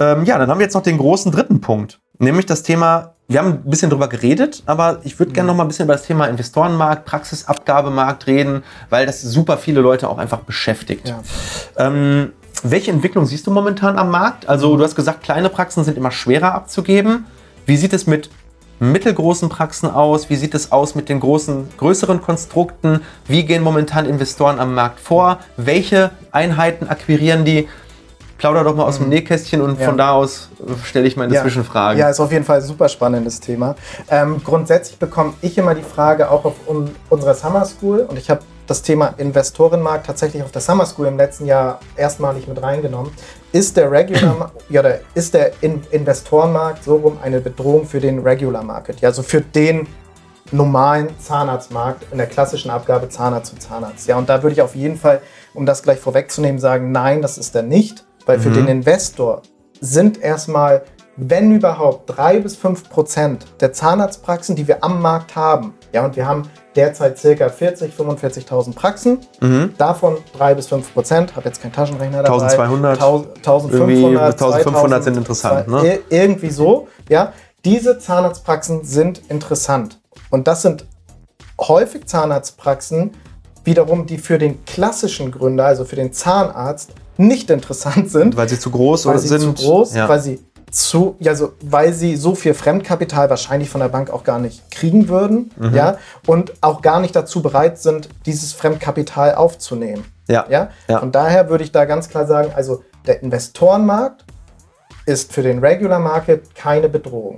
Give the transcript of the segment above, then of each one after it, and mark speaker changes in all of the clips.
Speaker 1: Ähm, ja, dann haben wir jetzt noch den großen dritten Punkt, nämlich das Thema, wir haben ein bisschen drüber geredet, aber ich würde gerne noch mal ein bisschen über das Thema Investorenmarkt, Praxisabgabemarkt reden, weil das super viele Leute auch einfach beschäftigt.
Speaker 2: Ja.
Speaker 1: Ähm, welche Entwicklung siehst du momentan am Markt? Also du hast gesagt, kleine Praxen sind immer schwerer abzugeben. Wie sieht es mit mittelgroßen Praxen aus? Wie sieht es aus mit den großen, größeren Konstrukten? Wie gehen momentan Investoren am Markt vor? Welche Einheiten akquirieren die? Plauder doch mal aus dem Nähkästchen und
Speaker 2: Ja.
Speaker 1: von da aus äh, stelle ich meine
Speaker 2: Ja.
Speaker 1: Zwischenfragen.
Speaker 2: Ja, ist auf jeden Fall ein super spannendes Thema. Ähm, grundsätzlich bekomme ich immer die Frage auch auf un unserer Summer School und ich habe das Thema Investorenmarkt tatsächlich auf der Summer School im letzten Jahr erstmalig mit reingenommen. Ist der Regular ja, ist der In Investorenmarkt so rum eine Bedrohung für den Regular Market? Ja, also für den normalen Zahnarztmarkt in der klassischen Abgabe Zahnarzt zu Zahnarzt. Ja, und da würde ich auf jeden Fall, um das gleich vorwegzunehmen, sagen, nein, das ist er nicht, weil für den Investor sind erstmal, wenn überhaupt, drei bis fünf Prozent der Zahnarztpraxen, die wir am Markt haben. Ja, und wir haben derzeit circa 40, 45.000 Praxen.
Speaker 1: Mhm.
Speaker 2: Davon drei bis fünf Prozent. Habe jetzt keinen Taschenrechner dabei.
Speaker 1: 1200.
Speaker 2: 1500,
Speaker 1: Irgendwie 1500
Speaker 2: 2000,
Speaker 1: sind interessant, ne?
Speaker 2: Ir- Irgendwie so. Ja, diese Zahnarztpraxen sind interessant. Und das sind häufig Zahnarztpraxen, wiederum, die für den klassischen Gründer, also für den Zahnarzt, nicht interessant sind
Speaker 1: Weil sie zu groß
Speaker 2: weil sie
Speaker 1: sind.
Speaker 2: zu groß,
Speaker 1: ja.
Speaker 2: weil sie zu, ja, so, weil sie so viel Fremdkapital wahrscheinlich von der Bank auch gar nicht kriegen würden,
Speaker 1: Mhm.
Speaker 2: ja, und auch gar nicht dazu bereit sind, dieses Fremdkapital aufzunehmen.
Speaker 1: ja.
Speaker 2: Ja?
Speaker 1: Ja.
Speaker 2: Von daher würde ich da ganz klar sagen, also der Investorenmarkt ist für den Regular Market keine Bedrohung.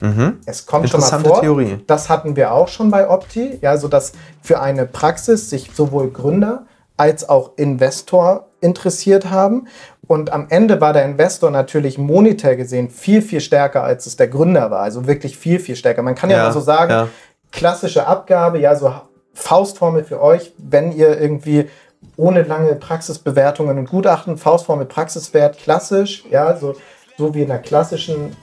Speaker 1: Mhm.
Speaker 2: Es kommt schon mal vor.
Speaker 1: Theorie.
Speaker 2: Das hatten wir auch schon bei Opti, ja, so dass für eine Praxis sich sowohl Gründer als auch Investor interessiert haben. Und am Ende war der Investor natürlich monetär gesehen viel, viel stärker, als es der Gründer war. Also wirklich viel, viel stärker. Man kann ja,
Speaker 1: Ja,
Speaker 2: mal so sagen,
Speaker 1: ja.
Speaker 2: klassische Abgabe, ja, so Faustformel für euch, wenn ihr irgendwie ohne lange Praxisbewertungen und Gutachten, Faustformel Praxiswert klassisch, ja, so, so wie in der klassischen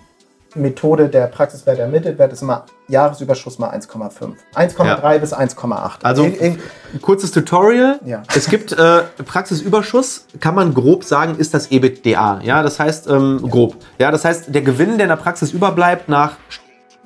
Speaker 2: Methode der Praxiswert ermittelt wird, ist immer Jahresüberschuss mal 1,5. 1,3 bis 1,8.
Speaker 1: Also
Speaker 2: Ir- ir-
Speaker 1: kurzes Tutorial.
Speaker 2: Ja.
Speaker 1: Es gibt äh, Praxisüberschuss, kann man grob sagen, ist das EBITDA. Ja, das heißt ähm, grob. Ja, das heißt der Gewinn, der in der Praxis überbleibt nach St-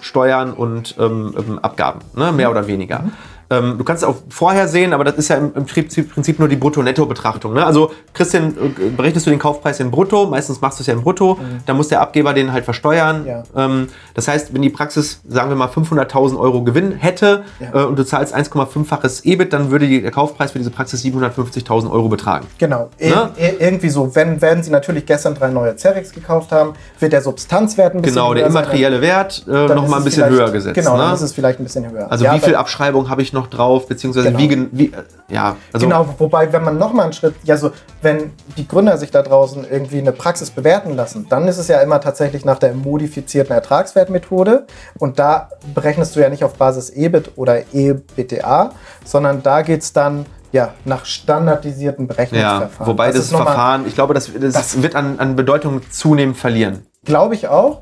Speaker 1: Steuern und ähm, ähm, Abgaben, ne? mehr oder weniger. Ähm, du kannst es auch vorher sehen, aber das ist ja im, im Prinzip nur die Brutto-Netto-Betrachtung. Ne? Also Christian, äh, berechnest du den Kaufpreis in Brutto, meistens machst du es ja in Brutto, dann muss der Abgeber den halt versteuern.
Speaker 2: Ja.
Speaker 1: Ähm, das heißt, wenn die Praxis, sagen wir mal, 500.000 Euro Gewinn hätte
Speaker 2: Ja.
Speaker 1: äh, und du zahlst 1,5-faches EBIT, dann würde die, der Kaufpreis für diese Praxis 750.000 Euro betragen.
Speaker 2: Genau,
Speaker 1: Ne?
Speaker 2: ir irgendwie so. Wenn, werden Sie natürlich gestern drei neue Cerex gekauft haben, wird der Substanzwert ein bisschen
Speaker 1: Genau, der
Speaker 2: höher sein,
Speaker 1: immaterielle Wert äh,
Speaker 2: dann
Speaker 1: noch
Speaker 2: ist
Speaker 1: mal ein bisschen höher gesetzt.
Speaker 2: Genau, dann
Speaker 1: ne?
Speaker 2: ist es vielleicht ein bisschen höher.
Speaker 1: Also
Speaker 2: Ja,
Speaker 1: wie viel Abschreibung habe ich noch drauf, beziehungsweise
Speaker 2: Genau.
Speaker 1: wie, wie äh, ja, also
Speaker 2: genau, wobei, wenn man noch mal einen Schritt, ja, so, wenn die Gründer sich da draußen irgendwie eine Praxis bewerten lassen, dann ist es ja immer tatsächlich nach der modifizierten Ertragswertmethode. Und da berechnest du ja nicht auf Basis EBIT oder EBITDA, sondern da geht es dann ja, nach standardisierten
Speaker 1: ja,
Speaker 2: Berechnungsverfahren.
Speaker 1: wobei das,
Speaker 2: noch mal-
Speaker 1: Verfahren, ich glaube, das, das,
Speaker 2: Das-
Speaker 1: wird an, an Bedeutung zunehmend verlieren.
Speaker 2: Glaube ich auch.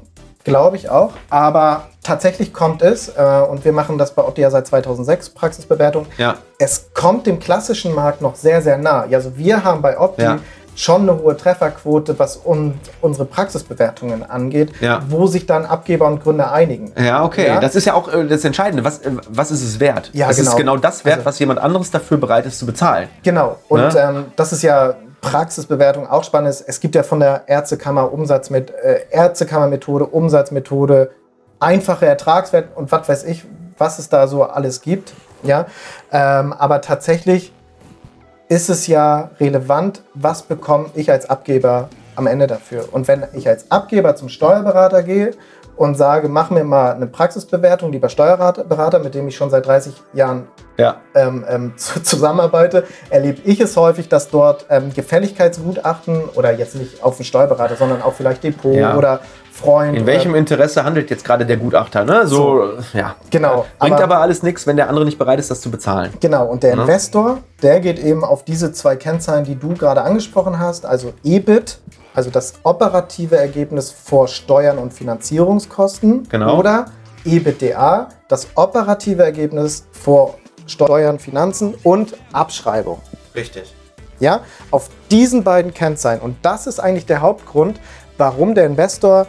Speaker 2: Glaube ich auch. Aber tatsächlich kommt es, äh, und wir machen das bei Opti ja seit 2006, Praxisbewertung.
Speaker 1: Ja.
Speaker 2: Es kommt dem klassischen Markt noch sehr, sehr nah. Also wir haben bei Opti
Speaker 1: Ja.
Speaker 2: schon eine hohe Trefferquote, was un unsere Praxisbewertungen angeht,
Speaker 1: Ja.
Speaker 2: wo sich dann Abgeber und Gründer einigen.
Speaker 1: Ja, okay. Das ist ja auch äh, das Entscheidende. Was, äh, was ist es wert?
Speaker 2: Ja,
Speaker 1: es ist
Speaker 2: genau.
Speaker 1: genau das wert,
Speaker 2: Also-
Speaker 1: was jemand anderes dafür bereit ist zu bezahlen.
Speaker 2: Genau. Und
Speaker 1: Ne?
Speaker 2: ähm, das ist ja Praxisbewertung auch spannend. ist. Es gibt ja von der Ärztekammer Umsatz mit äh, Ärztekammermethode, Umsatzmethode, einfache Ertragswert und was weiß ich, was es da so alles gibt. Ja, ähm, aber tatsächlich ist es ja relevant, was bekomme ich als Abgeber am Ende dafür. Und wenn ich als Abgeber zum Steuerberater gehe und sage, mach mir mal eine Praxisbewertung, lieber Steuerberater, mit dem ich schon seit 30 Jahren
Speaker 1: Ja.
Speaker 2: ähm, ähm, zu, zusammenarbeite, erlebe ich es häufig, dass dort ähm, Gefälligkeitsgutachten oder jetzt nicht auf den Steuerberater, sondern auch vielleicht Depot
Speaker 1: Ja.
Speaker 2: oder Freund.
Speaker 1: In welchem Interesse handelt jetzt gerade der Gutachter? Ne? So, ja.
Speaker 2: Genau,
Speaker 1: Bringt aber,
Speaker 2: aber-
Speaker 1: alles nichts, wenn der andere nicht bereit ist, das zu bezahlen.
Speaker 2: Genau, und der
Speaker 1: Ne?
Speaker 2: Investor, der geht eben auf diese zwei Kennzahlen, die du gerade angesprochen hast, also EBIT, also das operative Ergebnis vor Steuern und Finanzierungskosten,
Speaker 1: Genau.
Speaker 2: oder EBITDA, das operative Ergebnis vor Steuern, Finanzen und Abschreibung.
Speaker 1: Richtig.
Speaker 2: Ja, auf diesen beiden Kennzahlen. Und das ist eigentlich der Hauptgrund, warum der Investor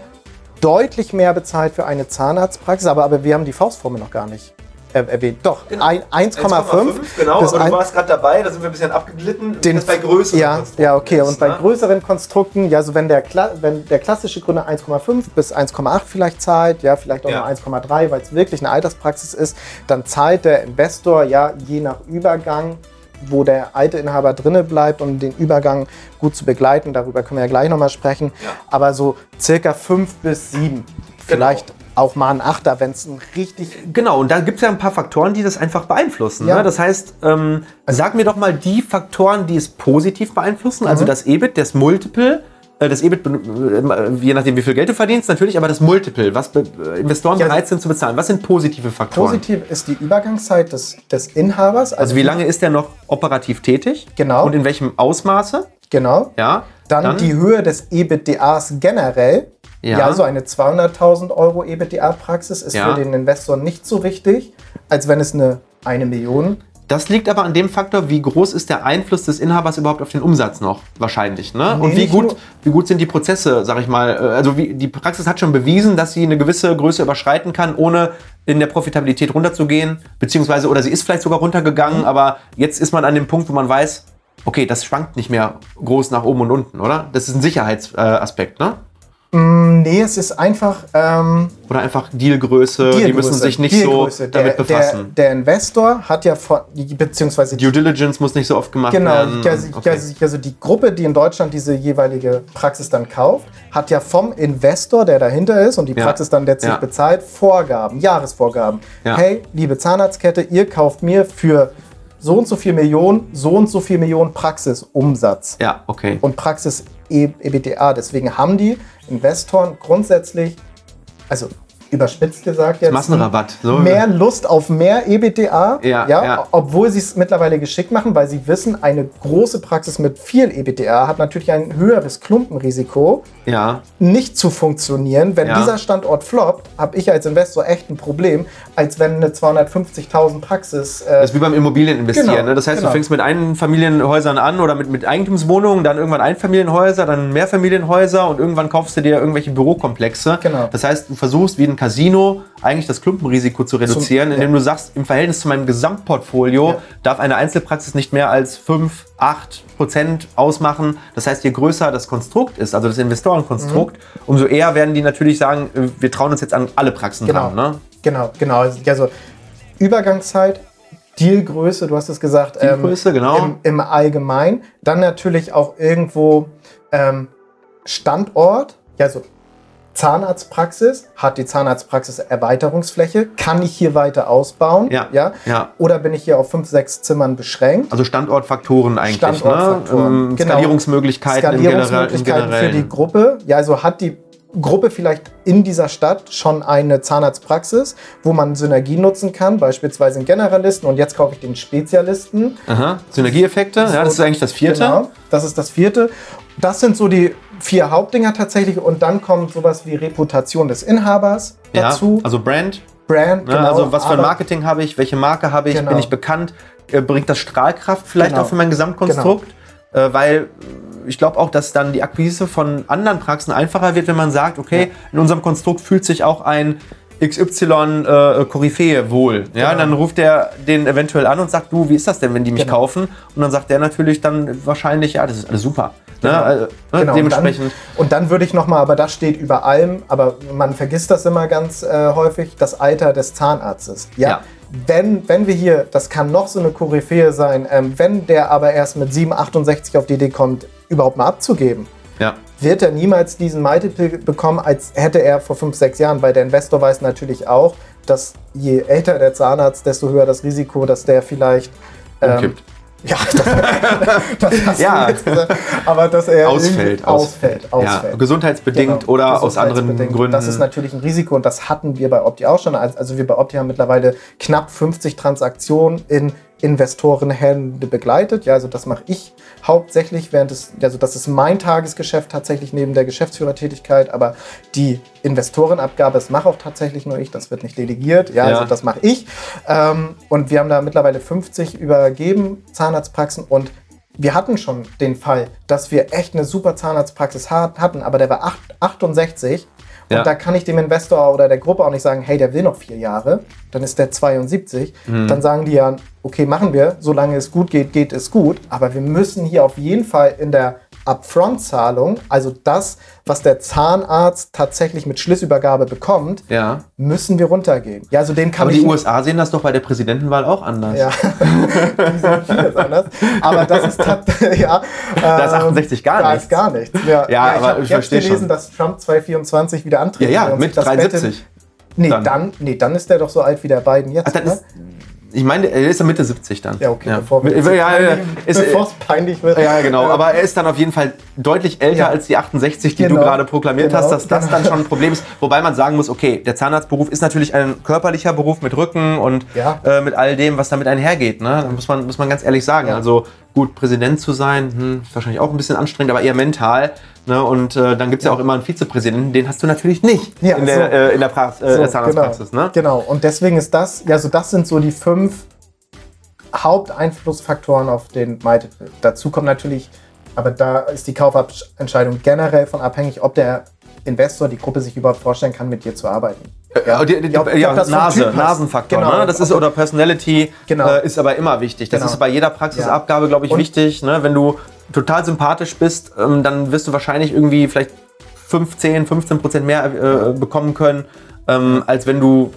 Speaker 2: deutlich mehr bezahlt für eine Zahnarztpraxis, aber, aber wir haben die Faustformel noch gar nicht erwähnt. Doch,
Speaker 1: Genau.
Speaker 2: ein- 1,5.
Speaker 1: Genau,
Speaker 2: bis
Speaker 1: aber du warst gerade dabei, da sind wir ein bisschen abgeglitten.
Speaker 2: den,
Speaker 1: bei größeren
Speaker 2: ja,
Speaker 1: Konstrukten
Speaker 2: ja, okay.
Speaker 1: ist,
Speaker 2: Und bei
Speaker 1: ne?
Speaker 2: größeren Konstrukten, ja, so wenn der, Kla wenn der klassische Gründer 1,5 bis 1,8 vielleicht zahlt, ja, vielleicht auch
Speaker 1: Ja.
Speaker 2: nur 1,3, weil es wirklich eine Alterspraxis ist, dann zahlt der Investor ja je nach Übergang wo der alte Inhaber drinne bleibt, um den Übergang gut zu begleiten. Darüber können wir ja gleich nochmal sprechen.
Speaker 1: Ja.
Speaker 2: Aber so circa fünf bis sieben. Vielleicht auch mal ein Achter, wenn es ein richtig
Speaker 1: Genau, und da gibt es ja ein paar Faktoren, die das einfach beeinflussen.
Speaker 2: Ja.
Speaker 1: Ne? Das heißt, ähm, sag mir doch mal die Faktoren, die es positiv beeinflussen. Also das EBIT, das Multiple, äh, das EBIT, äh, je nachdem, wie viel Geld du verdienst, natürlich, aber das Multiple, was be äh, Investoren
Speaker 2: Ja.
Speaker 1: bereit sind zu bezahlen. Was sind positive Faktoren?
Speaker 2: positiv ist die Übergangszeit des, des Inhabers.
Speaker 1: Also wie lange ist der noch operativ tätig?
Speaker 2: Genau.
Speaker 1: Und in welchem Ausmaße?
Speaker 2: Genau.
Speaker 1: Ja.
Speaker 2: Dann, die Höhe des EBITDAs generell.
Speaker 1: Ja.
Speaker 2: Ja, so eine 200.000 Euro EBITDA-Praxis ist
Speaker 1: Ja.
Speaker 2: für den Investor nicht so wichtig, als wenn es eine, eine Million.
Speaker 1: Das liegt aber an dem Faktor, wie groß ist der Einfluss des Inhabers überhaupt auf den Umsatz noch wahrscheinlich. Ne?
Speaker 2: Nee,
Speaker 1: Und wie gut, wie gut sind die Prozesse, sag ich mal. äh, Also wie, die Praxis hat schon bewiesen, dass sie eine gewisse Größe überschreiten kann, ohne in der Profitabilität runterzugehen. Beziehungsweise, oder sie ist vielleicht sogar
Speaker 2: Mhm.
Speaker 1: runtergegangen, aber jetzt ist man an dem Punkt, wo man weiß, okay, das schwankt nicht mehr groß nach oben und unten, oder? Das ist ein Sicherheitsaspekt, ne?
Speaker 2: Nee, es ist einfach ähm,
Speaker 1: Oder einfach Dealgröße, die
Speaker 2: Dealgröße,
Speaker 1: müssen sich nicht
Speaker 2: Dealgröße.
Speaker 1: so damit
Speaker 2: der,
Speaker 1: befassen.
Speaker 2: Der, der Investor hat ja von, beziehungsweise
Speaker 1: Due Diligence muss nicht so oft gemacht
Speaker 2: Genau,
Speaker 1: werden.
Speaker 2: also,
Speaker 1: Okay.
Speaker 2: also, also die Gruppe, die in Deutschland diese jeweilige Praxis dann kauft, hat ja vom Investor, der dahinter ist und die
Speaker 1: Ja.
Speaker 2: Praxis dann letztlich
Speaker 1: Ja.
Speaker 2: bezahlt, Vorgaben, Jahresvorgaben.
Speaker 1: Ja.
Speaker 2: Hey, liebe Zahnarztkette, ihr kauft mir für so und so viel Millionen, so und so viel Millionen Praxisumsatz
Speaker 1: Ja, okay.
Speaker 2: und Praxis E- EBITDA. Deswegen haben die Investoren grundsätzlich, also überspitzt gesagt jetzt,
Speaker 1: Massenrabatt. So.
Speaker 2: mehr Lust auf mehr EBITDA,
Speaker 1: Ja, ja.
Speaker 2: obwohl sie es mittlerweile geschickt machen, weil sie wissen, eine große Praxis mit viel EBITDA hat natürlich ein höheres Klumpenrisiko,
Speaker 1: Ja,
Speaker 2: nicht zu funktionieren. Wenn
Speaker 1: Ja.
Speaker 2: dieser Standort floppt, habe ich als Investor echt ein Problem, als wenn eine 250.000 Praxis. Äh,
Speaker 1: Das ist wie beim Immobilien investieren.
Speaker 2: Genau,
Speaker 1: ne? Das heißt,
Speaker 2: genau.
Speaker 1: du fängst mit Einfamilienhäusern an oder mit, mit Eigentumswohnungen, dann irgendwann Einfamilienhäuser, dann Mehrfamilienhäuser und irgendwann kaufst du dir irgendwelche Bürokomplexe.
Speaker 2: Genau.
Speaker 1: Das heißt, du versuchst wie ein Casino eigentlich das Klumpenrisiko zu reduzieren,
Speaker 2: Zum-
Speaker 1: indem
Speaker 2: ja.
Speaker 1: du sagst, im Verhältnis zu meinem Gesamtportfolio
Speaker 2: Ja.
Speaker 1: darf eine Einzelpraxis nicht mehr als 5, 8 Prozent ausmachen. Das heißt, je größer das Konstrukt ist, also das Investorenkonstrukt,
Speaker 2: Mhm.
Speaker 1: umso eher werden die natürlich sagen, äh, wir trauen uns jetzt an alle Praxen
Speaker 2: Genau.
Speaker 1: dran. Ne?
Speaker 2: Genau, genau. Also Übergangszeit, Dealgröße, du hast es gesagt.
Speaker 1: Dealgröße, genau.
Speaker 2: Im, Im Allgemeinen. Dann natürlich auch irgendwo ähm, Standort. Ja, so Zahnarztpraxis. Hat die Zahnarztpraxis Erweiterungsfläche? Kann ich hier weiter ausbauen?
Speaker 1: Ja,
Speaker 2: ja.
Speaker 1: ja.
Speaker 2: Oder bin ich hier auf fünf, sechs Zimmern beschränkt?
Speaker 1: Also Standortfaktoren eigentlich,
Speaker 2: Standortfaktoren,
Speaker 1: ne? Ähm,
Speaker 2: genau.
Speaker 1: Skalierungsmöglichkeiten im, Generell, im
Speaker 2: Skalierungsmöglichkeiten für die Gruppe. Ja, also hat die Gruppe vielleicht in dieser Stadt schon eine Zahnarztpraxis, wo man Synergien nutzen kann, beispielsweise einen Generalisten und jetzt kaufe ich den Spezialisten.
Speaker 1: Aha. Synergieeffekte, ja, das ist eigentlich das vierte.
Speaker 2: Genau, das ist das vierte. Das sind so die vier Hauptdinger tatsächlich und dann kommt sowas wie Reputation des Inhabers
Speaker 1: Ja,
Speaker 2: dazu.
Speaker 1: also Brand.
Speaker 2: Brand,
Speaker 1: Ne? also was für ein Marketing habe ich, welche Marke habe ich,
Speaker 2: Genau.
Speaker 1: bin ich bekannt, äh, bringt das Strahlkraft vielleicht
Speaker 2: Genau.
Speaker 1: auch für mein Gesamtkonstrukt, äh, weil ich glaube auch, dass dann die Akquise von anderen Praxen einfacher wird, wenn man sagt, okay, in unserem Konstrukt fühlt sich auch ein XY äh, wohl. Ja,
Speaker 2: Genau.
Speaker 1: dann ruft er den eventuell an und sagt, du, wie ist das denn, wenn die mich
Speaker 2: Genau.
Speaker 1: kaufen? Und dann sagt der natürlich dann wahrscheinlich, ja, das ist alles super.
Speaker 2: Genau.
Speaker 1: Ne? Also, ne?
Speaker 2: Genau,
Speaker 1: Dementsprechend.
Speaker 2: Und dann, dann würde ich nochmal, aber das steht über allem, aber man vergisst das immer ganz äh, häufig, das Alter des Zahnarztes. Ja.
Speaker 1: Ja.
Speaker 2: Wenn, wenn wir hier, das kann noch so eine Koryphäe sein, ähm, wenn der aber erst mit 7, 68 auf die Idee kommt, überhaupt mal abzugeben,
Speaker 1: ja.
Speaker 2: wird er niemals diesen Multiple bekommen, als hätte er vor 5, 6 Jahren, weil der Investor weiß natürlich auch, dass je älter der Zahnarzt, desto höher das Risiko, dass der vielleicht ähm,
Speaker 1: Umkippt.
Speaker 2: Ja, das, das hast
Speaker 1: Ja.
Speaker 2: du jetzt gesagt. Aber dass er
Speaker 1: Ausfällt,
Speaker 2: ausfällt,
Speaker 1: Ja,
Speaker 2: ausfällt.
Speaker 1: gesundheitsbedingt
Speaker 2: Genau,
Speaker 1: oder aus anderen
Speaker 2: gesundheitsbedingt.
Speaker 1: Gründen.
Speaker 2: Das ist natürlich ein Risiko und das hatten wir bei Opti auch schon. Also wir bei Opti haben mittlerweile knapp 50 Transaktionen in Investorenhände begleitet. Ja, also das mache ich hauptsächlich während des, also das ist mein Tagesgeschäft tatsächlich neben der Geschäftsführertätigkeit, aber die Investorenabgabe, das mache auch tatsächlich nur ich, das wird nicht delegiert. Ja,
Speaker 1: Ja.
Speaker 2: also das mache ich. Ähm, und wir haben da mittlerweile 50 übergeben, Zahnarztpraxen und wir hatten schon den Fall, dass wir echt eine super Zahnarztpraxis hatten, aber der war 8, 68 und
Speaker 1: Ja.
Speaker 2: da kann ich dem Investor oder der Gruppe auch nicht sagen, hey, der will noch vier Jahre, dann ist der 72.
Speaker 1: Mhm.
Speaker 2: Dann sagen die ja, okay, machen wir, solange es gut geht, geht es gut. Aber wir müssen hier auf jeden Fall in der Upfront-Zahlung, also das, was der Zahnarzt tatsächlich mit Schlüsselübergabe bekommt,
Speaker 1: Ja.
Speaker 2: müssen wir runtergehen. Ja, also den kann
Speaker 1: Aber
Speaker 2: ich
Speaker 1: die USA sehen das doch bei der Präsidentenwahl auch anders.
Speaker 2: ja, die sind vieles anders. Aber das ist tatsächlich, ja.
Speaker 1: Da ist
Speaker 2: ähm,
Speaker 1: 68 gar
Speaker 2: da
Speaker 1: nichts.
Speaker 2: ist gar nichts. Ja,
Speaker 1: Ja, aber
Speaker 2: hab
Speaker 1: ich
Speaker 2: jetzt
Speaker 1: versteh
Speaker 2: gelesen,
Speaker 1: schon.
Speaker 2: dass Trump 2024 wieder
Speaker 1: Ja,
Speaker 2: antritt.
Speaker 1: ja, mit 73.
Speaker 2: Nee
Speaker 1: Dann.
Speaker 2: dann. nee, dann ist der doch so alt wie der Biden jetzt.
Speaker 1: Ach, dann ist, ich meine, er ist ja Mitte 70 dann.
Speaker 2: ja, okay,
Speaker 1: ja.
Speaker 2: bevor wir
Speaker 1: ja, ja, ja,
Speaker 2: es peinlich wird.
Speaker 1: ja, genau.
Speaker 2: Äh,
Speaker 1: Aber er ist dann auf jeden Fall deutlich älter
Speaker 2: Ja.
Speaker 1: als die 68, die
Speaker 2: Genau.
Speaker 1: du gerade proklamiert
Speaker 2: Genau.
Speaker 1: hast, dass das
Speaker 2: Genau.
Speaker 1: dann schon ein Problem ist. Wobei man sagen muss, okay, der Zahnarztberuf ist natürlich ein körperlicher Beruf mit Rücken und
Speaker 2: Ja.
Speaker 1: äh, mit all dem, was damit einhergeht. Ne? Da muss man, muss man ganz ehrlich sagen.
Speaker 2: Ja.
Speaker 1: Also gut, Präsident zu sein, hm, ist wahrscheinlich auch ein bisschen anstrengend, aber eher mental. Ne? Und äh, dann gibt es ja.
Speaker 2: Ja.
Speaker 1: auch immer einen Vizepräsidenten, den hast du natürlich nicht
Speaker 2: Ja,
Speaker 1: in, der,
Speaker 2: so.
Speaker 1: äh, in der, Prax äh,
Speaker 2: So,
Speaker 1: Zahnarztpraxis.
Speaker 2: Genau.
Speaker 1: Ne?
Speaker 2: genau. Und deswegen ist das, ja, so das sind so die fünf Haupteinflussfaktoren auf den Multiple. Dazu kommt natürlich, aber da ist die Kaufentscheidung generell von abhängig, ob der Investor, die Gruppe sich überhaupt vorstellen kann, mit dir zu arbeiten.
Speaker 1: Ja, die, die,
Speaker 2: Ja, ob-
Speaker 1: ja, Nase. Nasenfaktor.
Speaker 2: Genau.
Speaker 1: Ne? Das ist, oder Personality
Speaker 2: Genau.
Speaker 1: äh, ist aber immer wichtig. Das
Speaker 2: Genau.
Speaker 1: ist bei jeder Praxisabgabe, glaube ich,
Speaker 2: Und-
Speaker 1: wichtig. Ne? Wenn du total sympathisch bist, ähm, dann wirst du wahrscheinlich irgendwie vielleicht 15, 15 Prozent mehr äh, bekommen können, ähm, als wenn du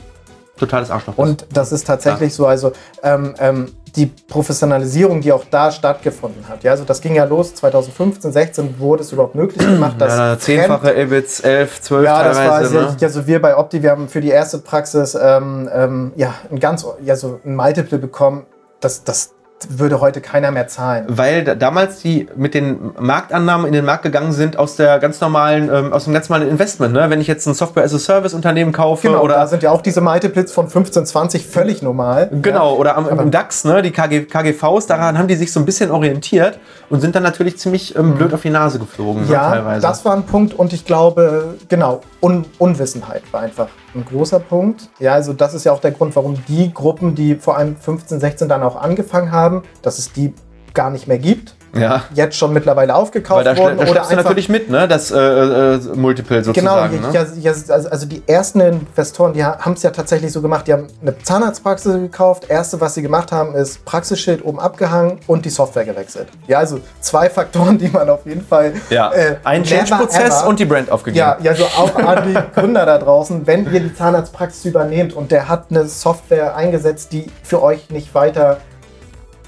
Speaker 1: totales Arschloch bist.
Speaker 2: Und das ist tatsächlich so, also ähm, ähm, die Professionalisierung, die auch da stattgefunden hat. Ja, also das ging ja los 2015, 16 wurde es überhaupt möglich gemacht, dass
Speaker 1: ja, zehnfache EBITs, 11, 12
Speaker 2: Ja, das war
Speaker 1: teilweise.
Speaker 2: also,
Speaker 1: ne?
Speaker 2: also wir bei Opti, wir haben für die erste Praxis ähm, ähm, ja ein ganz ja so ein Multiple bekommen. Das, das würde heute keiner mehr zahlen.
Speaker 1: Weil da, damals die mit den Marktannahmen in den Markt gegangen sind aus der ganz normalen, ähm, aus dem ganz normalen Investment. Ne? Wenn ich jetzt ein Software-as-a-Service-Unternehmen kaufe
Speaker 2: Genau,
Speaker 1: oder
Speaker 2: da sind ja auch diese Multiples von 15, 20 völlig normal.
Speaker 1: Genau, oder am, im DAX, ne, die KG, KGVs, daran haben die sich so ein bisschen orientiert und sind dann natürlich ziemlich ähm, blöd auf die Nase geflogen,
Speaker 2: Ja,
Speaker 1: teilweise.
Speaker 2: das war ein Punkt und ich glaube, genau, Un Unwissenheit war einfach ein großer Punkt. Ja, also das ist ja auch der Grund, warum die Gruppen, die vor allem 15, 16 dann auch angefangen haben, dass es die gar nicht mehr gibt,
Speaker 1: ja.
Speaker 2: jetzt schon mittlerweile aufgekauft
Speaker 1: Weil da,
Speaker 2: wurden
Speaker 1: da
Speaker 2: oder einfach
Speaker 1: natürlich mit, ne, das äh, äh, Multiple
Speaker 2: Genau,
Speaker 1: sozusagen. ne?
Speaker 2: ja, also, also die ersten Investoren, die haben es ja tatsächlich so gemacht, die haben eine Zahnarztpraxis gekauft. Erste, was sie gemacht haben, ist Praxisschild oben abgehangen und die Software gewechselt. Ja, also zwei Faktoren, die man auf jeden Fall.
Speaker 1: ja.
Speaker 2: äh,
Speaker 1: Ein Change-Prozess und die Brand aufgegeben.
Speaker 2: Ja, ja, so auch an die Gründer da draußen, wenn ihr die Zahnarztpraxis übernehmt und der hat eine Software eingesetzt, die für euch nicht weiter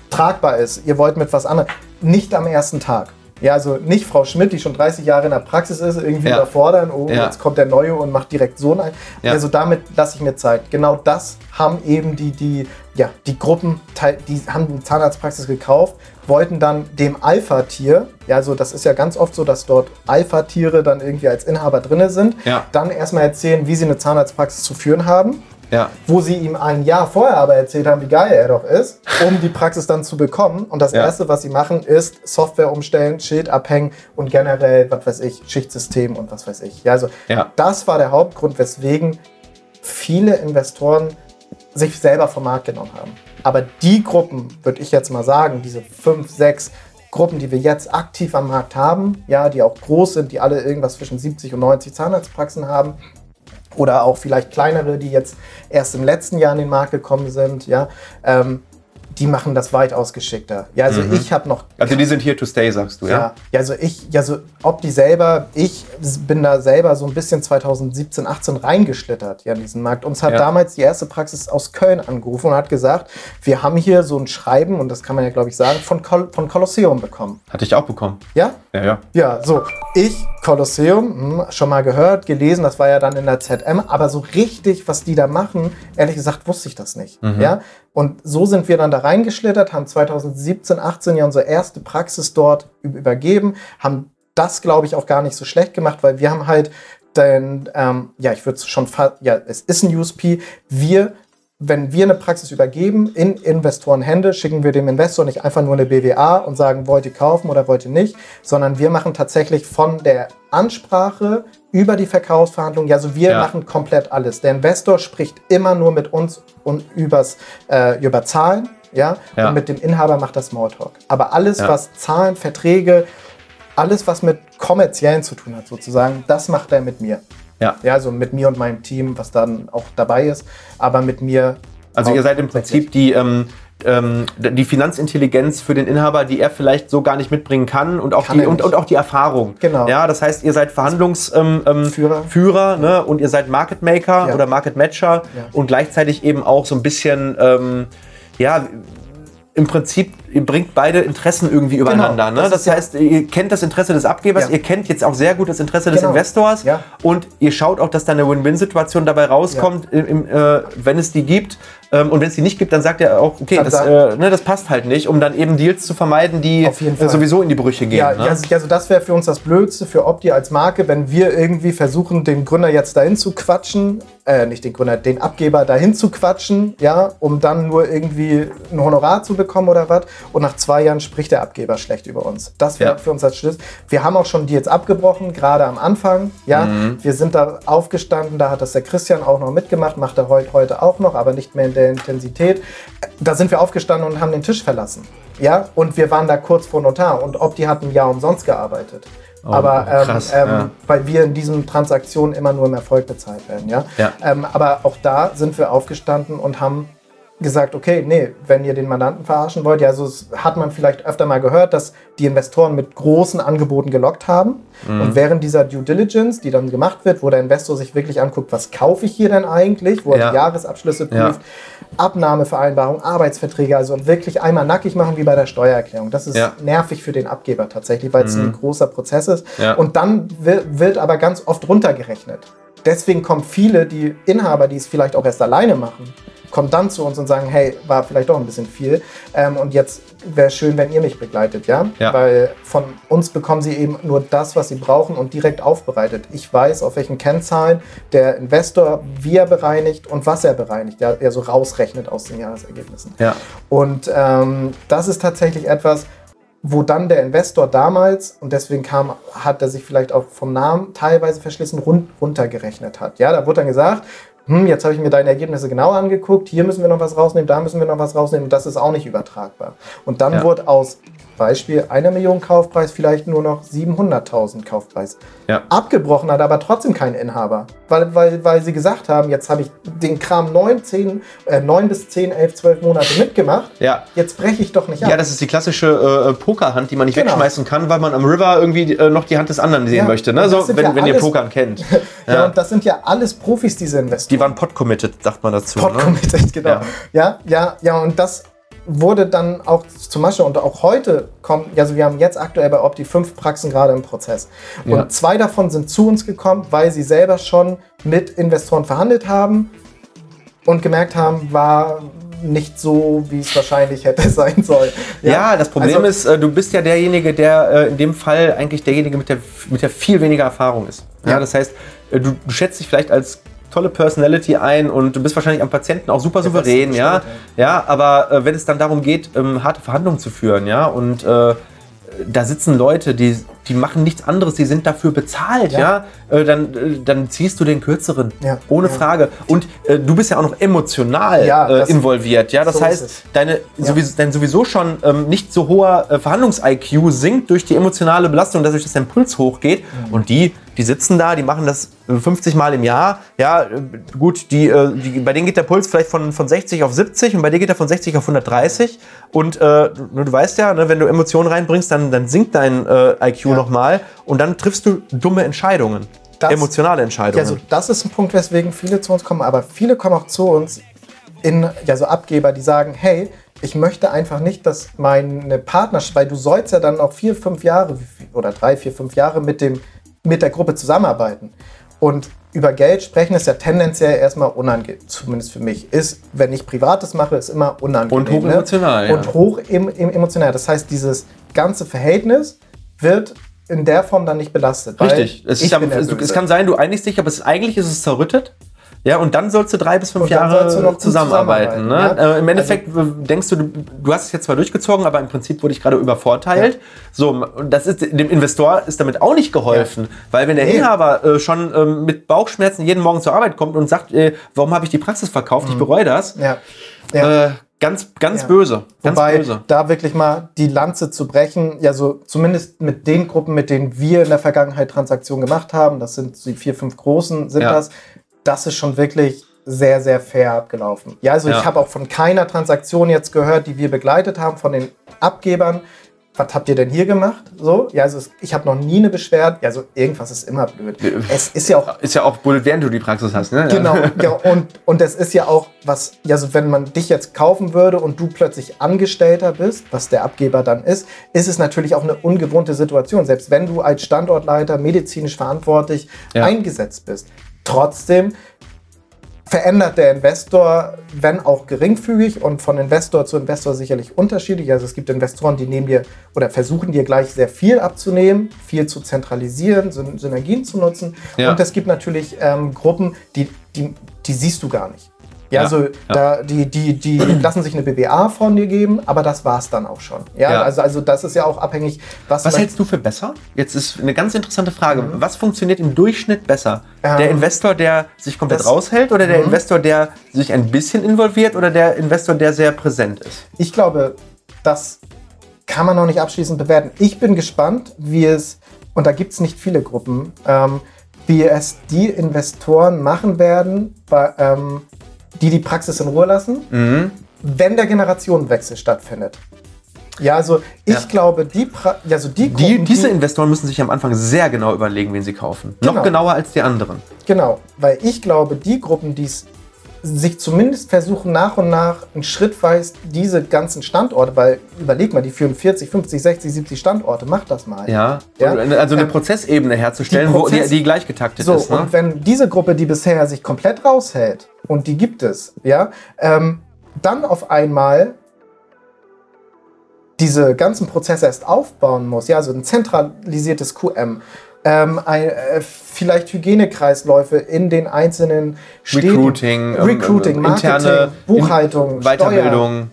Speaker 2: tragbar ist, ihr wollt mit was anderem, nicht am ersten Tag. Ja, also nicht Frau Schmidt, die schon 30 Jahre in der Praxis ist, irgendwie
Speaker 1: Ja.
Speaker 2: überfordern, oh,
Speaker 1: Ja.
Speaker 2: jetzt kommt der Neue und macht direkt so ein.
Speaker 1: Ja.
Speaker 2: Also damit lasse ich mir Zeit. Genau das haben eben die, die, ja, die Gruppen, die haben eine Zahnarztpraxis gekauft, wollten dann dem Alpha-Tier, ja, also das ist ja ganz oft so, dass dort Alpha-Tiere dann irgendwie als Inhaber drinne sind,
Speaker 1: Ja.
Speaker 2: dann erstmal erzählen, wie sie eine Zahnarztpraxis zu führen haben
Speaker 1: ja.
Speaker 2: wo sie ihm ein Jahr vorher aber erzählt haben, wie geil er doch ist, um die Praxis dann zu bekommen. Und das
Speaker 1: Ja.
Speaker 2: Erste, was sie machen, ist Software umstellen, Schild abhängen und generell, was weiß ich, Schichtsystem und was weiß ich. Ja, also
Speaker 1: Ja.
Speaker 2: das war der Hauptgrund, weswegen viele Investoren sich selber vom Markt genommen haben. Aber die Gruppen, würde ich jetzt mal sagen, diese fünf, sechs Gruppen, die wir jetzt aktiv am Markt haben, ja, die auch groß sind, die alle irgendwas zwischen 70 und 90 Zahnarztpraxen haben, oder auch vielleicht kleinere, die jetzt erst im letzten Jahr in den Markt gekommen sind, ja, ähm, die machen das weitaus geschickter. Ja, also ich habe noch
Speaker 1: Also die sind here to stay, sagst du, ja?
Speaker 2: ja, ja, also ich, ja, so ob die selber, ich bin da selber so ein bisschen 2017, 18 reingeschlittert ja, in diesen Markt. Uns hat
Speaker 1: Ja.
Speaker 2: damals die erste Praxis aus Köln angerufen und hat gesagt, wir haben hier so ein Schreiben, und das kann man ja, glaube ich, sagen, von, Col von Kolosseum bekommen.
Speaker 1: Hatte ich auch bekommen.
Speaker 2: Ja?
Speaker 1: Ja, ja.
Speaker 2: Ja, so, ich, Kolosseum, hm, schon mal gehört, gelesen, das war ja dann in der ZM, aber so richtig, was die da machen, ehrlich gesagt, wusste ich das nicht. Ja? Und so sind wir dann da reingeschlittert, haben 2017, 18 ja unsere erste Praxis dort üb- übergeben, haben das, glaube ich, auch gar nicht so schlecht gemacht, weil wir haben halt den, ähm, ja, ich würde es schon fast, ja, es ist ein USP, wir wenn wir eine Praxis übergeben in Investorenhände, schicken wir dem Investor nicht einfach nur eine BWA und sagen, wollt ihr kaufen oder wollt ihr nicht, sondern wir machen tatsächlich von der Ansprache über die Verkaufsverhandlungen. Ja, also wir
Speaker 1: Ja.
Speaker 2: machen komplett alles. Der Investor spricht immer nur mit uns und übers, äh, über Zahlen. Ja?
Speaker 1: Ja.
Speaker 2: und mit dem Inhaber macht das Smalltalk. Aber alles,
Speaker 1: Ja.
Speaker 2: was Zahlen, Verträge, alles, was mit kommerziellen zu tun hat, sozusagen, das macht er mit mir.
Speaker 1: Ja.
Speaker 2: Ja, also mit mir und meinem Team, was dann auch dabei ist, aber mit mir.
Speaker 1: Also ihr seid im. Prinzip die, ähm, ähm, die Finanzintelligenz für den Inhaber, die er vielleicht so gar nicht mitbringen kann und auch,
Speaker 2: Kann
Speaker 1: die, und, und auch die Erfahrung.
Speaker 2: Genau.
Speaker 1: Ja, das heißt, ihr seid Verhandlungsführer ähm,
Speaker 2: Führer.
Speaker 1: Führer, ne? und ihr seid Market Maker
Speaker 2: Ja.
Speaker 1: oder Market Matcher
Speaker 2: Ja.
Speaker 1: und gleichzeitig eben auch so ein bisschen, ähm, ja, im Prinzip, ihr bringt beide Interessen irgendwie übereinander. ne?
Speaker 2: Genau. das
Speaker 1: Das,
Speaker 2: ist ja-
Speaker 1: heißt, ihr kennt das Interesse des Abgebers,
Speaker 2: Ja.
Speaker 1: ihr kennt jetzt auch sehr gut das Interesse des
Speaker 2: Genau.
Speaker 1: Investors
Speaker 2: Ja.
Speaker 1: und ihr schaut auch, dass da eine Win-Win-Situation dabei rauskommt, im, im, äh, wenn es die gibt. Ähm, und wenn es die nicht gibt, dann sagt er auch, okay, das, äh, ne, das passt halt nicht, um dann eben Deals zu vermeiden, die äh, sowieso in die Brüche gehen.
Speaker 2: Ja,
Speaker 1: ne?
Speaker 2: also, also das wäre für uns das Blödste für Opti als Marke, wenn wir irgendwie versuchen, den Gründer jetzt dahin zu quatschen, äh, nicht den Gründer, den Abgeber dahin zu quatschen, ja, um dann nur irgendwie ein Honorar zu bekommen oder was. Und nach zwei Jahren spricht der Abgeber schlecht über uns. Das wäre
Speaker 1: Ja.
Speaker 2: für uns das Schlimm. Wir haben auch schon Deals abgebrochen, gerade am Anfang, ja.
Speaker 1: Mhm.
Speaker 2: Wir sind da aufgestanden, da hat das der Christian auch noch mitgemacht, macht er heute, heute auch noch, aber nicht mehr in der Intensität. Da sind wir aufgestanden und haben den Tisch verlassen. Ja, und wir waren da kurz vor Notar und Opti hat ein Jahr umsonst gearbeitet. aber ähm,
Speaker 1: krass,
Speaker 2: ähm,
Speaker 1: ja.
Speaker 2: weil wir in diesen Transaktionen immer nur im Erfolg bezahlt werden. Ja?
Speaker 1: Ja.
Speaker 2: Ähm, aber auch da sind wir aufgestanden und haben gesagt, okay, nee, wenn ihr den Mandanten verarschen wollt, ja, so hat man vielleicht öfter mal gehört, dass die Investoren mit großen Angeboten gelockt haben.
Speaker 1: Mhm.
Speaker 2: Und während dieser Due Diligence, die dann gemacht wird, wo der Investor sich wirklich anguckt, was kaufe ich hier denn eigentlich, wo er
Speaker 1: Ja.
Speaker 2: die Jahresabschlüsse
Speaker 1: Ja.
Speaker 2: prüft, Abnahmevereinbarung, Arbeitsverträge, also und wirklich einmal nackig machen wie bei der Steuererklärung. Das ist
Speaker 1: Ja.
Speaker 2: nervig für den Abgeber tatsächlich, weil es ein großer Prozess ist.
Speaker 1: Ja.
Speaker 2: Und dann wird aber ganz oft runtergerechnet. Deswegen kommen viele, die Inhaber, die es vielleicht auch erst alleine machen, kommen dann zu uns und sagen, hey, war vielleicht doch ein bisschen viel. Ähm, und jetzt wäre schön, wenn ihr mich begleitet, ja?
Speaker 1: Ja.
Speaker 2: Weil von uns bekommen sie eben nur das, was sie brauchen und direkt aufbereitet. Ich weiß, auf welchen Kennzahlen der Investor, wie er bereinigt und was er bereinigt, ja, er so rausrechnet aus den Jahresergebnissen.
Speaker 1: Ja.
Speaker 2: Und ähm, das ist tatsächlich etwas, wo dann der Investor damals, und deswegen kam, hat er sich vielleicht auch vom Namen teilweise verschlissen, run runtergerechnet hat. Ja, da wurde dann gesagt, hm, jetzt habe ich mir deine Ergebnisse genau angeguckt, hier müssen wir noch was rausnehmen, da müssen wir noch was rausnehmen, und das ist auch nicht übertragbar. Und dann
Speaker 1: Ja.
Speaker 2: wurde aus Beispiel einer Million Kaufpreis vielleicht nur noch 700.000 Kaufpreis.
Speaker 1: Ja.
Speaker 2: Abgebrochen hat aber trotzdem kein Inhaber, weil, weil, weil sie gesagt haben, jetzt habe ich den Kram 9, 10, äh, 9 bis 10, 11, 12 Monate mitgemacht,
Speaker 1: Ja.
Speaker 2: jetzt breche ich doch nicht ab.
Speaker 1: Ja, das ist die klassische äh, Pokerhand, die man nicht
Speaker 2: Genau.
Speaker 1: wegschmeißen kann, weil man am River irgendwie äh, noch die Hand des anderen sehen
Speaker 2: Ja,
Speaker 1: möchte. Ne? So, wenn,
Speaker 2: ja
Speaker 1: wenn ihr Pokern kennt.
Speaker 2: Ja, und das sind ja alles Profis, diese Investoren.
Speaker 1: Die waren pot-committed, sagt man dazu. Ne?
Speaker 2: committed, genau.
Speaker 1: Ja.
Speaker 2: Ja. ja, ja, und das wurde dann auch zum Beispiel, und auch heute kommen, also wir haben jetzt aktuell bei Opti fünf Praxen gerade im Prozess. Und
Speaker 1: Ja.
Speaker 2: zwei davon sind zu uns gekommen, weil sie selber schon mit Investoren verhandelt haben und gemerkt haben, war nicht so, wie es wahrscheinlich hätte sein sollen.
Speaker 1: Ja, das Problem
Speaker 2: also-
Speaker 1: ist, äh, du bist ja derjenige, der äh, in dem Fall eigentlich derjenige mit der, mit der viel weniger Erfahrung ist. Ja,
Speaker 2: Ja.
Speaker 1: das heißt, äh, du, du schätzt dich vielleicht als tolle Personality ein und du bist wahrscheinlich am Patienten auch super souverän, ja. Ja, aber äh, wenn es dann darum geht, ähm, harte Verhandlungen zu führen, ja, und äh, da sitzen Leute, die, die machen nichts anderes, die sind dafür bezahlt, ja,
Speaker 2: Ja.
Speaker 1: Äh, dann, äh, dann ziehst du den kürzeren,
Speaker 2: Ja.
Speaker 1: ohne
Speaker 2: Ja.
Speaker 1: Frage. Und äh, du bist ja auch noch emotional äh, involviert, ja, das
Speaker 2: so
Speaker 1: heißt, deine sowieso, dein sowieso schon ähm, nicht so hoher äh, Verhandlungs-IQ sinkt durch die emotionale Belastung, dadurch, dass dein Puls hochgeht.
Speaker 2: Mhm.
Speaker 1: Und die, die sitzen da, die machen das äh, 50 Mal im Jahr. Ja, äh, gut, die, äh, die, bei denen geht der Puls vielleicht von, von 60 auf 70 und bei dir geht er von 60 auf 130. Und äh, du, du weißt ja, ne, wenn du Emotionen reinbringst, dann, dann sinkt dein äh, IQ
Speaker 2: Ja.
Speaker 1: nochmal und dann triffst du dumme Entscheidungen.
Speaker 2: Das-
Speaker 1: emotionale
Speaker 2: Ja,
Speaker 1: Entscheidungen.
Speaker 2: also das ist ein Punkt, weswegen viele zu uns kommen, aber viele kommen auch zu uns in ja so Abgeber, die sagen, hey, ich möchte einfach nicht, dass meine Partnerschaft, weil du sollst ja dann noch vier, fünf Jahre oder drei, vier, fünf Jahre mit dem mit der Gruppe zusammenarbeiten. Und über Geld sprechen ist ja tendenziell erstmal unangenehm, zumindest für mich. Ist, wenn ich Privates mache, ist immer unangenehm.
Speaker 1: Und hochemotional,
Speaker 2: Ne?
Speaker 1: ja.
Speaker 2: Und hoch em, em, emotional. Das heißt, dieses ganze Verhältnis wird in der Form dann nicht belastet.
Speaker 1: Richtig. Es, ja, es kann sein, du einigst dich, aber es, eigentlich ist es zerrüttet. Ja, und dann sollst du drei bis fünf
Speaker 2: Und
Speaker 1: Jahre
Speaker 2: gut
Speaker 1: zusammenarbeiten. Ne?
Speaker 2: zusammenarbeiten, ja.
Speaker 1: Äh, Im Endeffekt äh, denkst du, du, hast es jetzt zwar durchgezogen, aber im Prinzip wurde ich gerade übervorteilt. So, und das ist dem Investor ist damit auch nicht geholfen, weil wenn der. Inhaber äh, schon ähm, mit Bauchschmerzen jeden Morgen zur Arbeit kommt und sagt, äh, warum habe ich die Praxis verkauft, ich bereue das,
Speaker 2: Ja. ja.
Speaker 1: äh, ganz, ganz
Speaker 2: Ja.
Speaker 1: böse, ganz
Speaker 2: Wobei,
Speaker 1: böse.
Speaker 2: da wirklich mal die Lanze zu brechen, ja, so zumindest mit den Gruppen, mit denen wir in der Vergangenheit Transaktionen gemacht haben, das sind die vier, fünf großen, sind
Speaker 1: Ja.
Speaker 2: das, das ist schon wirklich sehr, sehr fair abgelaufen. Ja, also
Speaker 1: Ja.
Speaker 2: ich habe auch von keiner Transaktion jetzt gehört, die wir begleitet haben, von den Abgebern. Was habt ihr denn hier gemacht? So, ja, also ich habe noch nie eine Beschwerde. Ja, so irgendwas ist immer blöd. Es ist ja auch
Speaker 1: Ist ja auch blöd, während du die Praxis hast, ne?
Speaker 2: Genau, ja, und, und es ist ja auch was, ja, so wenn man dich jetzt kaufen würde und du plötzlich Angestellter bist, was der Abgeber dann ist, ist es natürlich auch eine ungewohnte Situation, selbst wenn du als Standortleiter medizinisch verantwortlich
Speaker 1: Ja.
Speaker 2: eingesetzt bist. Trotzdem verändert der Investor, wenn auch geringfügig und von Investor zu Investor sicherlich unterschiedlich. Also es gibt Investoren, die nehmen dir oder versuchen dir gleich sehr viel abzunehmen, viel zu zentralisieren, Syn Synergien zu nutzen.
Speaker 1: Ja.
Speaker 2: Und es gibt natürlich ähm, Gruppen, die, die, die siehst du gar nicht. Ja,
Speaker 1: Ja,
Speaker 2: also
Speaker 1: ja.
Speaker 2: Da, die, die, die lassen sich eine BWA von dir geben, aber das war es dann auch schon. Ja,
Speaker 1: Ja.
Speaker 2: Also, also das ist ja auch abhängig, was,
Speaker 1: Was hältst du für besser? Jetzt ist eine ganz interessante Frage. Was funktioniert im Durchschnitt besser?
Speaker 2: Ähm,
Speaker 1: der Investor, der sich komplett
Speaker 2: das-
Speaker 1: raushält oder der Investor, der sich ein bisschen involviert oder der Investor, der sehr präsent ist?
Speaker 2: Ich glaube, das kann man noch nicht abschließend bewerten. Ich bin gespannt, wie es, und da gibt es nicht viele Gruppen, ähm, wie es die Investoren machen werden, bei, ähm, die die Praxis in Ruhe lassen,
Speaker 1: Mhm.
Speaker 2: wenn der Generationenwechsel stattfindet. Ja, also ich
Speaker 1: Ja.
Speaker 2: glaube, die, pra also die,
Speaker 1: Die,
Speaker 2: Gruppen,
Speaker 1: diese
Speaker 2: die,
Speaker 1: Investoren müssen sich am Anfang sehr genau überlegen, wen sie kaufen. Noch
Speaker 2: Genau.
Speaker 1: genauer als die anderen.
Speaker 2: Genau, weil ich glaube, die Gruppen, die es sich zumindest versuchen, nach und nach einen schrittweise diese ganzen Standorte, weil überleg mal, die führen 40, 50, 60, 70 Standorte, mach das mal.
Speaker 1: Ja.
Speaker 2: Ja.
Speaker 1: Und, Also eine
Speaker 2: Ähm,
Speaker 1: Prozessebene herzustellen,
Speaker 2: die
Speaker 1: wo die,
Speaker 2: Prozess-
Speaker 1: die gleich getaktet
Speaker 2: So,
Speaker 1: ist. Ne?
Speaker 2: und wenn diese Gruppe, die bisher sich komplett raushält, und die gibt es, ja, ähm, dann auf einmal diese ganzen Prozesse erst aufbauen muss, ja, also ein zentralisiertes QM, ähm, ein, äh, vielleicht Hygienekreisläufe in den einzelnen Städten,
Speaker 1: Recruiting, ähm,
Speaker 2: Recruiting,
Speaker 1: ähm,
Speaker 2: Marketing,
Speaker 1: interne
Speaker 2: Buchhaltung,
Speaker 1: Weiterbildung.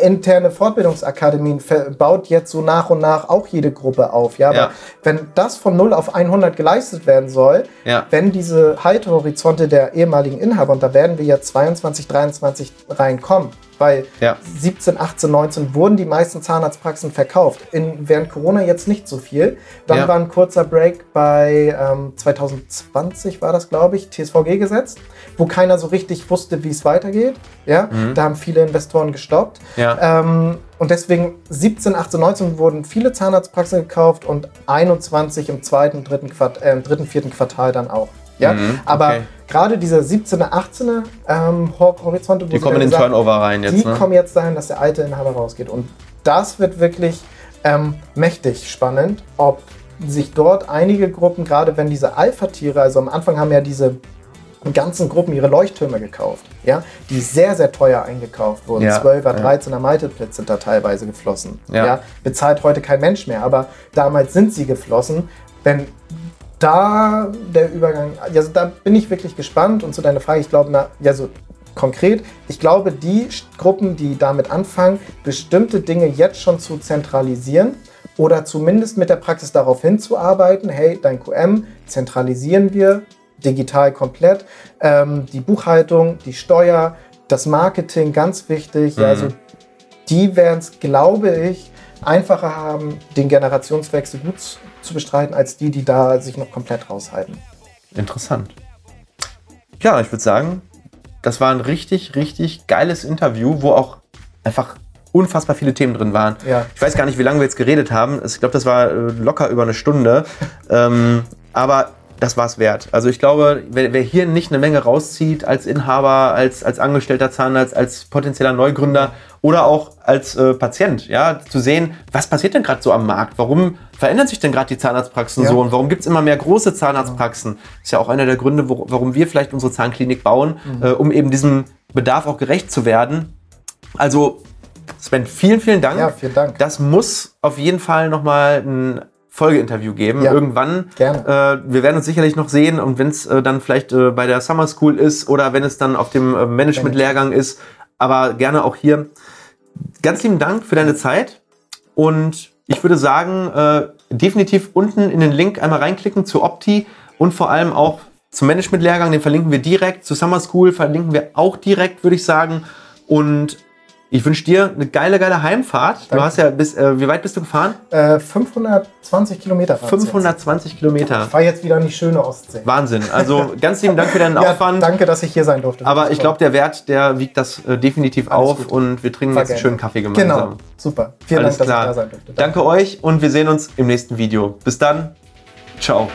Speaker 2: Interne Fortbildungsakademien baut jetzt so nach und nach auch jede Gruppe auf. Ja, aber
Speaker 1: Ja.
Speaker 2: wenn das von 0 auf 100 geleistet werden soll,
Speaker 1: Ja.
Speaker 2: wenn diese Haltehorizonte der ehemaligen Inhaber, und da werden wir ja 22, 23 reinkommen, weil
Speaker 1: Ja.
Speaker 2: 17, 18, 19 wurden die meisten Zahnarztpraxen verkauft. In, während Corona jetzt nicht so viel. Dann
Speaker 1: Ja.
Speaker 2: war ein kurzer Break bei ähm, 2020 war das, glaube ich, TSVG gesetzt, wo keiner so richtig wusste, wie es weitergeht. Ja? Da haben viele Investoren gestoppt.
Speaker 1: Mhm. Ja.
Speaker 2: Ähm, und deswegen 17, 18, 19 wurden viele Zahnarztpraxen gekauft und 21 im zweiten, dritten, Quart äh, dritten vierten Quartal dann auch. Ja?
Speaker 1: Mhm,
Speaker 2: Aber
Speaker 1: okay.
Speaker 2: gerade diese 17er, 18er ähm, Hor- Horizonte, wo
Speaker 1: Die
Speaker 2: sie
Speaker 1: kommen in den
Speaker 2: gesagt-
Speaker 1: Turnover rein jetzt.
Speaker 2: die
Speaker 1: Ne?
Speaker 2: kommen jetzt dahin, dass der alte Inhaber rausgeht. Und das wird wirklich ähm, mächtig spannend, ob sich dort einige Gruppen, gerade wenn diese Alpha-Tiere, also am Anfang haben ja diese ganzen Gruppen ihre Leuchttürme gekauft, ja, die sehr, sehr teuer eingekauft wurden.
Speaker 1: Ja,
Speaker 2: 12er,
Speaker 1: ja.
Speaker 2: 13er Multiplits sind da teilweise geflossen.
Speaker 1: Ja.
Speaker 2: Ja. bezahlt heute kein Mensch mehr, aber damals sind sie geflossen. Wenn da der Übergang, also da bin ich wirklich gespannt und zu deiner Frage, ich glaube, na, ja, so konkret, ich glaube, die Gruppen, die damit anfangen, bestimmte Dinge jetzt schon zu zentralisieren oder zumindest mit der Praxis darauf hinzuarbeiten, hey, dein QM zentralisieren wir digital komplett, ähm, die Buchhaltung, die Steuer, das Marketing, ganz wichtig, ja, also die werden es, glaube ich, einfacher haben, den Generationswechsel gut zu bestreiten, als die, die da sich noch komplett raushalten.
Speaker 1: Interessant. Ja, ich würde sagen, das war ein richtig, richtig geiles Interview, wo auch einfach unfassbar viele Themen drin waren.
Speaker 2: Ja.
Speaker 1: Ich weiß gar nicht, wie lange wir jetzt geredet haben. Ich glaube, das war äh, locker über eine Stunde. ähm, aber das war es wert. Also ich glaube, wer, wer hier nicht eine Menge rauszieht als Inhaber, als, als angestellter Zahnarzt, als potenzieller Neugründer oder auch als äh, Patient, ja, zu sehen, was passiert denn gerade so am Markt? Warum verändern sich denn gerade die Zahnarztpraxen
Speaker 2: Ja.
Speaker 1: so und warum gibt es immer mehr große Zahnarztpraxen? Ist ja auch einer der Gründe, wo, warum wir vielleicht unsere Zahnklinik bauen,
Speaker 2: Mhm.
Speaker 1: äh, um eben diesem Bedarf auch gerecht zu werden. Also Sven, vielen, vielen Dank.
Speaker 2: Ja, vielen Dank.
Speaker 1: Das muss auf jeden Fall nochmal ein Folgeinterview geben.
Speaker 2: Ja.
Speaker 1: Irgendwann.
Speaker 2: Gerne.
Speaker 1: Äh, wir werden uns sicherlich noch sehen und wenn es äh, dann vielleicht äh, bei der Summer School ist oder wenn es dann auf dem äh, Management-Lehrgang ist, aber gerne auch hier. Ganz lieben Dank für deine Zeit und ich würde sagen, äh, definitiv unten in den Link einmal reinklicken zu Opti und vor allem auch zum Management-Lehrgang, den verlinken wir direkt. Zu Summer School verlinken wir auch direkt, würde ich sagen. Und ich wünsche dir eine geile, geile Heimfahrt. Du
Speaker 2: Danke.
Speaker 1: hast ja bis, äh, wie weit bist du gefahren?
Speaker 2: Äh, 520 Kilometer. waren's
Speaker 1: 520
Speaker 2: jetzt.
Speaker 1: Kilometer.
Speaker 2: Ich fahre jetzt wieder in die schöne Ostsee.
Speaker 1: Wahnsinn. Also ganz lieben Dank für deinen
Speaker 2: Ja,
Speaker 1: Aufwand.
Speaker 2: danke, dass ich hier sein durfte.
Speaker 1: Aber ich glaube, der Wert, der wiegt das äh, definitiv
Speaker 2: Alles
Speaker 1: auf
Speaker 2: gut.
Speaker 1: und wir trinken
Speaker 2: War
Speaker 1: jetzt einen schönen Kaffee gemeinsam.
Speaker 2: Genau, super. Vielen
Speaker 1: Alles
Speaker 2: Dank, dass
Speaker 1: klar.
Speaker 2: ich da sein durfte.
Speaker 1: Danke euch und wir sehen uns im nächsten Video. Bis dann. Ciao.